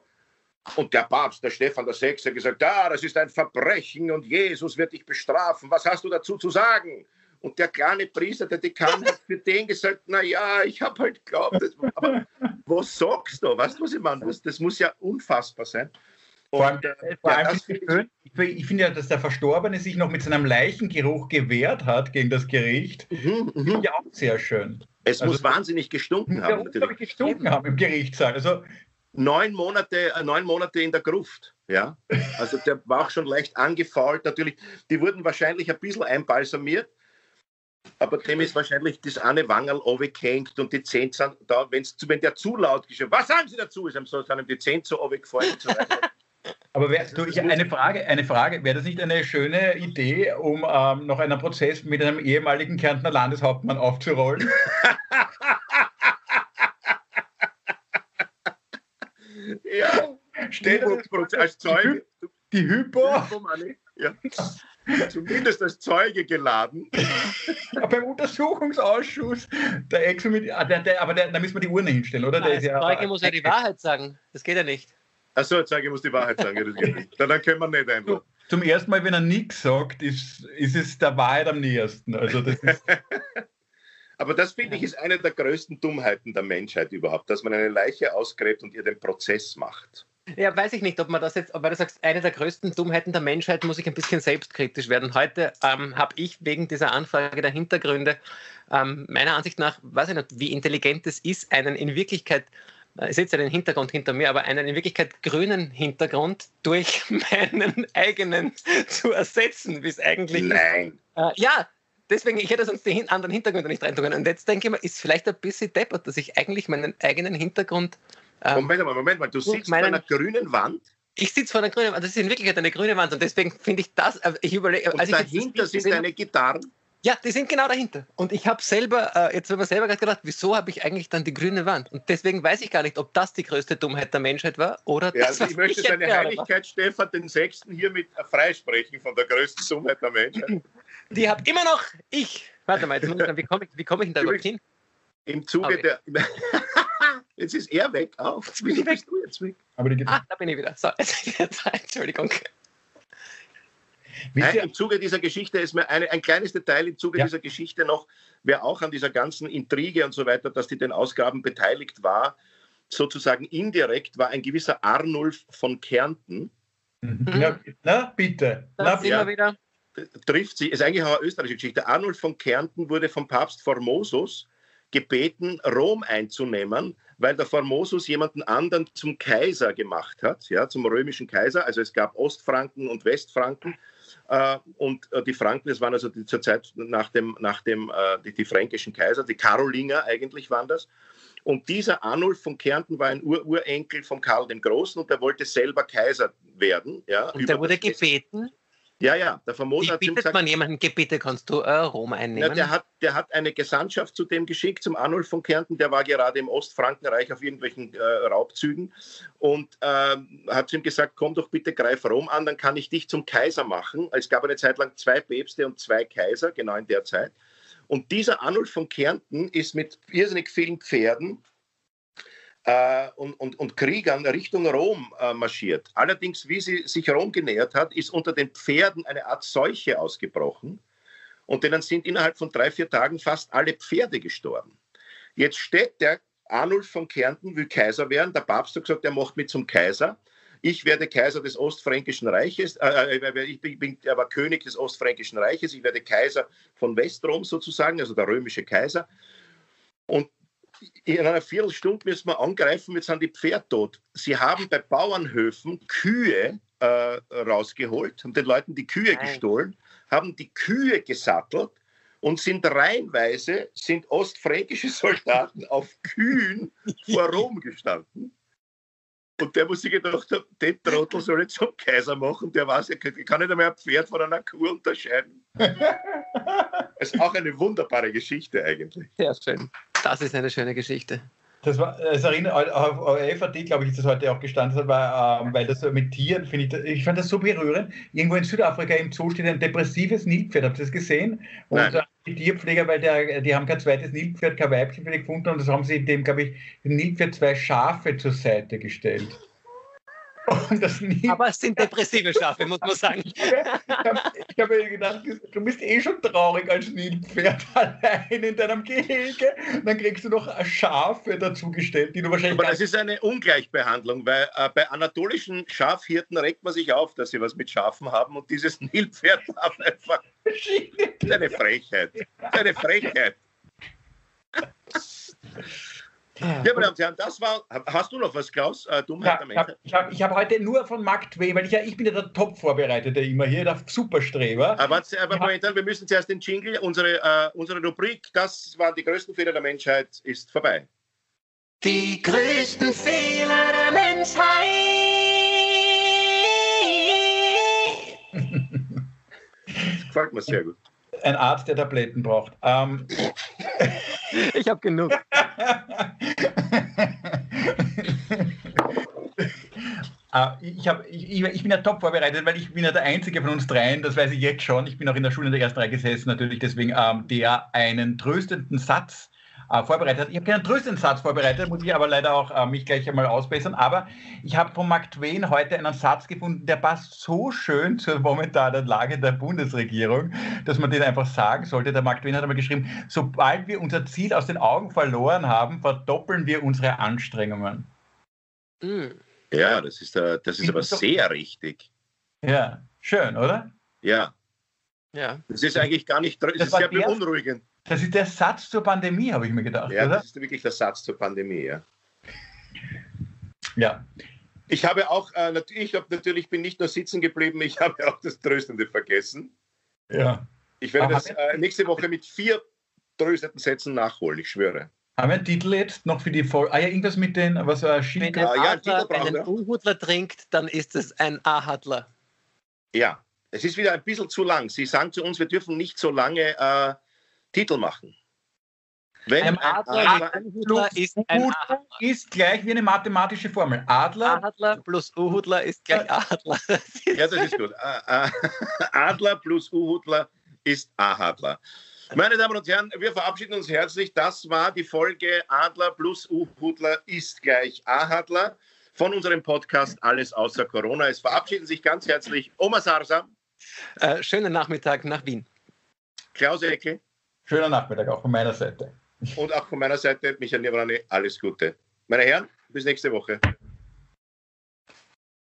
Und der Papst, der Stefan der Sechste, hat gesagt, ah, das ist ein Verbrechen und Jesus wird dich bestrafen. Was hast du dazu zu sagen? Und der kleine Priester, der Dekan, hat für den gesagt, na ja, ich habe halt geglaubt, aber was sagst du? Weißt du, was ich meine? Das, das muss ja unfassbar sein. Vor allem, äh, vor allem ja, schön, ich, ich, finde ja, dass der Verstorbene sich noch mit seinem Leichengeruch gewehrt hat gegen das Gericht. Mhm, mhm. Ja, auch sehr schön. Es also, muss wahnsinnig gestunken haben. Natürlich. gestunken haben im Gerichtssaal. Also, neun Monate, äh, neun Monate in der Gruft. Ja, also der war auch schon leicht angefault. Natürlich, die wurden wahrscheinlich ein bisschen einbalsamiert, aber dem ist wahrscheinlich das eine Wangerl gehängt und die Zähne sind da, wenn's, wenn der zu laut geschrieben was sagen Sie dazu? Ist ihm so, sind ihm die Zähne so runtergefallen. Aber wär, du, ich, eine Frage, eine Frage, wäre das nicht eine schöne Idee, um ähm, noch einen Prozess mit einem ehemaligen Kärntner Landeshauptmann aufzurollen? ja, steht als Zeuge. Die Hypo. Ja. zumindest als Zeuge geladen. Ja, beim Untersuchungsausschuss, der Exo mit, ah, der, der, aber der, da müssen wir die Urne hinstellen, oder? Nein, der, der Zeuge muss ja die Wahrheit sagen. Das geht ja nicht. Achso, der Zeuge muss die Wahrheit sagen. Das geht nicht. Dann können wir nicht einfach. Zum ersten Mal, wenn er nichts sagt, ist, ist es der Wahrheit am nähersten. Also das ist Aber das finde ich ist eine der größten Dummheiten der Menschheit überhaupt, dass man eine Leiche ausgräbt und ihr den Prozess macht. Ja, weiß ich nicht, ob man das jetzt, aber du sagst, eine der größten Dummheiten der Menschheit muss ich ein bisschen selbstkritisch werden. Heute ähm, habe ich wegen dieser Anfrage der Hintergründe ähm, meiner Ansicht nach, weiß ich nicht, wie intelligent es ist, einen in Wirklichkeit ich sehe jetzt den Hintergrund hinter mir, aber einen in Wirklichkeit grünen Hintergrund durch meinen eigenen zu ersetzen, wie es eigentlich Nein. Äh, ja, deswegen, ich hätte sonst die anderen Hintergründe nicht rein können. Und jetzt denke ich mir, ist vielleicht ein bisschen deppert, dass ich eigentlich meinen eigenen Hintergrund. Ähm, Moment mal, Moment mal, du sitzt meinen, vor einer grünen Wand. Ich sitze vor einer grünen Wand, das ist in Wirklichkeit eine grüne Wand und deswegen finde ich das, äh, ich überlege. Und dahinter sind deine Gitarren. Ja, die sind genau dahinter. Und ich habe selber, äh, jetzt haben wir selber gerade gedacht, wieso habe ich eigentlich dann die grüne Wand? Und deswegen weiß ich gar nicht, ob das die größte Dummheit der Menschheit war oder ja, das, also ich möchte seine Heiligkeit Stefan den Sechsten hiermit freisprechen von der größten Dummheit der Menschheit. Die habe immer noch ich. Warte mal, jetzt muss ich, wie komme ich, komm ich denn da überhaupt hin? Im Zuge okay. der. jetzt ist er weg. Auch. Wieso bist du jetzt weg? Aber die ah, da bin ich wieder. So, jetzt, Entschuldigung. Nein, Im Zuge dieser Geschichte ist mir eine, ein kleines Detail im Zuge ja. dieser Geschichte noch, wer auch an dieser ganzen Intrige und so weiter, dass die den Ausgaben beteiligt war, sozusagen indirekt, war ein gewisser Arnulf von Kärnten. Mhm. Ja, na, bitte. Da sind ja. wieder trifft sie, ist eigentlich auch eine österreichische Geschichte. Arnold von Kärnten wurde vom Papst Formosus gebeten, Rom einzunehmen, weil der Formosus jemanden anderen zum Kaiser gemacht hat, ja, zum römischen Kaiser. Also es gab Ostfranken und Westfranken. Äh, und äh, die Franken, das waren also die, zur Zeit nach dem, nach dem äh, die, die, fränkischen Kaiser, die Karolinger eigentlich waren das. Und dieser Arnulf von Kärnten war ein Ururenkel von Karl dem Großen und der wollte selber Kaiser werden. Ja, und der wurde gebeten, ja, ja, der Formosa hat gesagt, man jemanden, bitte kannst du äh, Rom einnehmen? Ja, der, hat, der hat eine Gesandtschaft zu dem geschickt, zum Arnulf von Kärnten, der war gerade im Ostfrankenreich auf irgendwelchen äh, Raubzügen und äh, hat zu ihm gesagt, komm doch bitte, greif Rom an, dann kann ich dich zum Kaiser machen. Es gab eine Zeit lang zwei Päpste und zwei Kaiser, genau in der Zeit. Und dieser Arnulf von Kärnten ist mit irrsinnig vielen Pferden und, und, und Kriegern Richtung Rom äh, marschiert. Allerdings, wie sie sich Rom genähert hat, ist unter den Pferden eine Art Seuche ausgebrochen. Und denen sind innerhalb von drei, vier Tagen fast alle Pferde gestorben. Jetzt steht der Arnulf von Kärnten, will Kaiser werden. Der Papst hat gesagt, er macht mit zum Kaiser. Ich werde Kaiser des Ostfränkischen Reiches, äh, äh ich bin aber König des Ostfränkischen Reiches, ich werde Kaiser von Westrom sozusagen, also der römische Kaiser. Und in einer Viertelstunde müssen wir angreifen, jetzt sind die Pferde tot. Sie haben bei Bauernhöfen Kühe äh, rausgeholt, haben den Leuten die Kühe Nein. gestohlen, haben die Kühe gesattelt und sind reihenweise, sind ostfränkische Soldaten auf Kühen vor Rom gestanden. Und der muss sich gedacht haben, den Trottel soll ich zum Kaiser machen, der weiß, ich kann nicht einmal ein Pferd von einer Kuh unterscheiden. Es ist auch eine wunderbare Geschichte eigentlich. Sehr schön. Das ist eine schöne Geschichte. Das war, es erinnert auf, FAD, glaube ich, ist das heute auch gestanden, weil, ähm, weil das mit Tieren, finde ich, ich fand das so berührend. Irgendwo in Südafrika im Zoo steht ein depressives Nilpferd, habt ihr das gesehen? Und Nein. Äh, die Tierpfleger, weil der, die haben kein zweites Nilpferd, kein Weibchen für die gefunden und das haben sie dem, glaube ich, dem Nilpferd zwei Schafe zur Seite gestellt. Aber es sind depressive Schafe, muss man sagen. ich habe hab mir gedacht, du bist eh schon traurig als Nilpferd allein in deinem Gehege. Dann kriegst du noch Schafe dazugestellt, die du wahrscheinlich. Aber das ist eine Ungleichbehandlung, weil äh, bei anatolischen Schafhirten regt man sich auf, dass sie was mit Schafen haben und dieses Nilpferd darf einfach. Das ist eine Frechheit. Das ist eine Frechheit. Ja, meine Damen und Herren, das war. Hast du noch was, Klaus? Äh, Dummheit ja, ich habe hab, hab heute nur von Mark Twain, weil ich ja, ich bin ja der Top-Vorbereitete immer hier, der Superstreber. Aber, aber momentan, wir müssen zuerst den Jingle, unsere, äh, unsere Rubrik, das waren die größten Fehler der Menschheit, ist vorbei. Die größten Fehler der Menschheit. das gefällt mir sehr gut. Ein Arzt, der Tabletten braucht. Ähm, ich habe genug. Uh, ich, hab, ich, ich, bin ja top vorbereitet, weil ich bin ja der Einzige von uns dreien, das weiß ich jetzt schon. Ich bin auch in der Schule in der ersten Reihe gesessen, natürlich deswegen, ähm, der einen tröstenden Satz äh, vorbereitet hat. Ich habe keinen tröstenden Satz vorbereitet, muss ich aber leider auch äh, mich gleich einmal ausbessern. Aber ich habe von Mark Twain heute einen Satz gefunden, der passt so schön zur momentanen Lage der Bundesregierung, dass man den einfach sagen sollte. Der Mark Twain hat einmal geschrieben, sobald wir unser Ziel aus den Augen verloren haben, verdoppeln wir unsere Anstrengungen. Mhm. Ja, das ist, äh, das ist aber sehr richtig. Ja, schön, oder? Ja. Ja. Das ist eigentlich gar nicht, das, das ist sehr der, beunruhigend. Das ist der Satz zur Pandemie, habe ich mir gedacht. Ja, oder? das ist wirklich der Satz zur Pandemie, ja. Ja. Ich habe auch, äh, ich habe natürlich bin nicht nur sitzen geblieben, ich habe auch das Tröstende vergessen. Ja. Ich werde das äh, nächste Woche mit vier tröstenden Sätzen nachholen, ich schwöre. Haben wir einen Titel jetzt noch für die Folge? Ah ja, irgendwas mit den, was war Wenn ein Adler ja, einen U-Hutler trinkt, dann ist es ein A-Hadler. Ja, es ist wieder ein bisschen zu lang. Sie sagen zu uns, wir dürfen nicht so lange äh, Titel machen. Wenn ein Adler, ein Adler ist, ein ist gleich wie eine mathematische Formel. Adler, Adler plus U-Hutler ist gleich Adler. ja, das ist gut. Adler plus U-Hutler ist A-Hadler. Meine Damen und Herren, wir verabschieden uns herzlich. Das war die Folge Adler plus U-Hudler ist gleich A-Hadler von unserem Podcast Alles außer Corona. Es verabschieden sich ganz herzlich Oma Sarsa. Äh, schönen Nachmittag nach Wien. Klaus Ecke. Schönen Nachmittag auch von meiner Seite. Und auch von meiner Seite, Michael Nirvani, alles Gute. Meine Herren, bis nächste Woche.